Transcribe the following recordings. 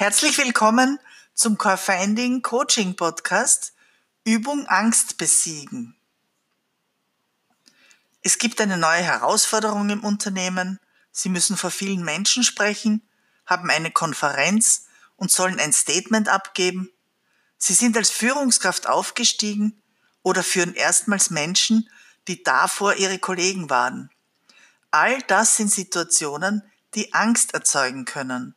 Herzlich willkommen zum Core Finding Coaching Podcast Übung Angst besiegen. Es gibt eine neue Herausforderung im Unternehmen. Sie müssen vor vielen Menschen sprechen, haben eine Konferenz und sollen ein Statement abgeben. Sie sind als Führungskraft aufgestiegen oder führen erstmals Menschen, die davor ihre Kollegen waren. All das sind Situationen, die Angst erzeugen können.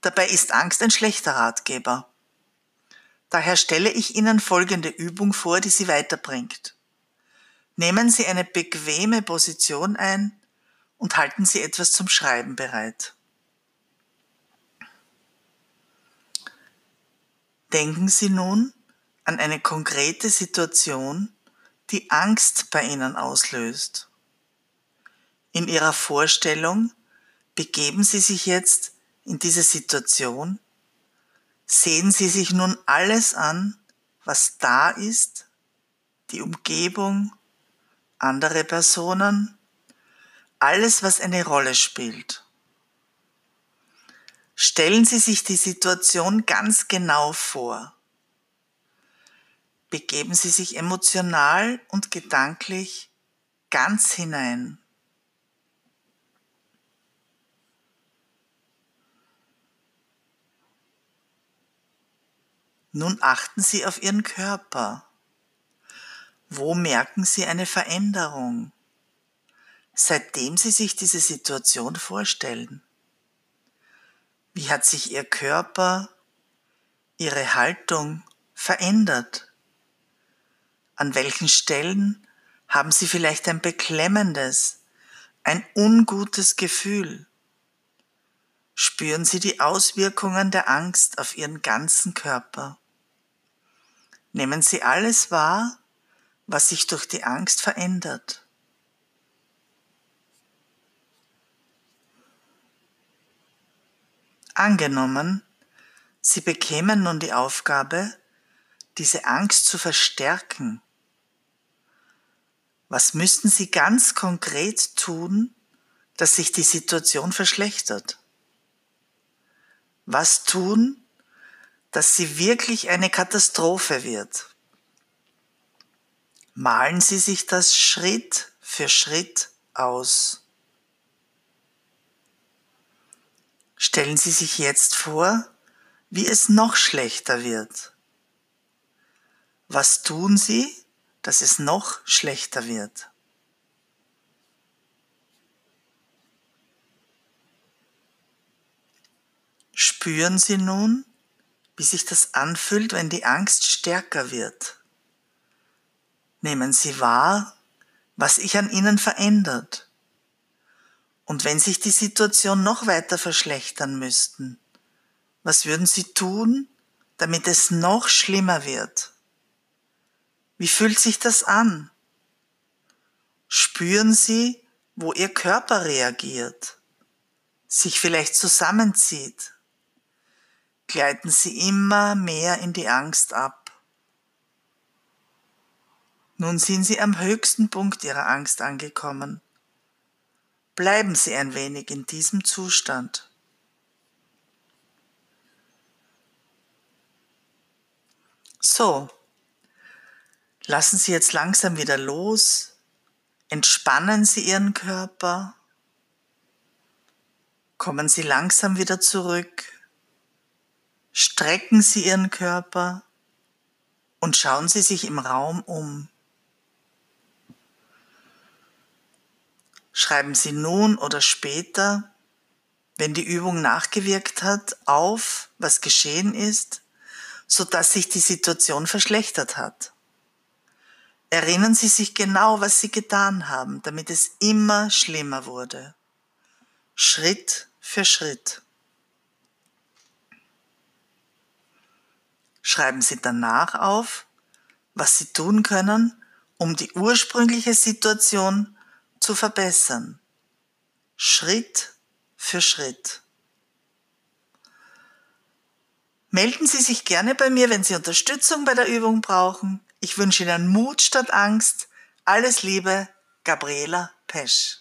Dabei ist Angst ein schlechter Ratgeber. Daher stelle ich Ihnen folgende Übung vor, die Sie weiterbringt. Nehmen Sie eine bequeme Position ein und halten Sie etwas zum Schreiben bereit. Denken Sie nun an eine konkrete Situation, die Angst bei Ihnen auslöst. In Ihrer Vorstellung begeben Sie sich jetzt in dieser Situation, sehen Sie sich nun alles an, was da ist, die Umgebung, andere Personen, alles, was eine Rolle spielt. Stellen Sie sich die Situation ganz genau vor. Begeben Sie sich emotional und gedanklich ganz hinein. Nun achten Sie auf Ihren Körper. Wo merken Sie eine Veränderung, seitdem Sie sich diese Situation vorstellen? Wie hat sich Ihr Körper, Ihre Haltung verändert? An welchen Stellen haben Sie vielleicht ein beklemmendes, ein ungutes Gefühl? Spüren Sie die Auswirkungen der Angst auf Ihren ganzen Körper? Nehmen Sie alles wahr, was sich durch die Angst verändert. Angenommen, Sie bekämen nun die Aufgabe, diese Angst zu verstärken. Was müssten Sie ganz konkret tun, dass sich die Situation verschlechtert? Was tun, dass sie wirklich eine Katastrophe wird. Malen Sie sich das Schritt für Schritt aus. Stellen Sie sich jetzt vor, wie es noch schlechter wird. Was tun Sie, dass es noch schlechter wird? Spüren Sie nun, wie sich das anfühlt, wenn die Angst stärker wird. Nehmen Sie wahr, was sich an Ihnen verändert. Und wenn sich die Situation noch weiter verschlechtern müssten, was würden Sie tun, damit es noch schlimmer wird? Wie fühlt sich das an? Spüren Sie, wo Ihr Körper reagiert, sich vielleicht zusammenzieht? Gleiten sie immer mehr in die Angst ab. Nun sind sie am höchsten Punkt ihrer Angst angekommen. Bleiben Sie ein wenig in diesem Zustand. So, lassen Sie jetzt langsam wieder los, entspannen Sie Ihren Körper, kommen Sie langsam wieder zurück Strecken Sie Ihren Körper und schauen Sie sich im Raum um. Schreiben Sie nun oder später, wenn die Übung nachgewirkt hat, auf, was geschehen ist, so dass sich die Situation verschlechtert hat. Erinnern Sie sich genau, was Sie getan haben, damit es immer schlimmer wurde. Schritt für Schritt. Schreiben Sie danach auf, was Sie tun können, um die ursprüngliche Situation zu verbessern. Schritt für Schritt. Melden Sie sich gerne bei mir, wenn Sie Unterstützung bei der Übung brauchen. Ich wünsche Ihnen Mut statt Angst. Alles Liebe, Gabriela Pesch.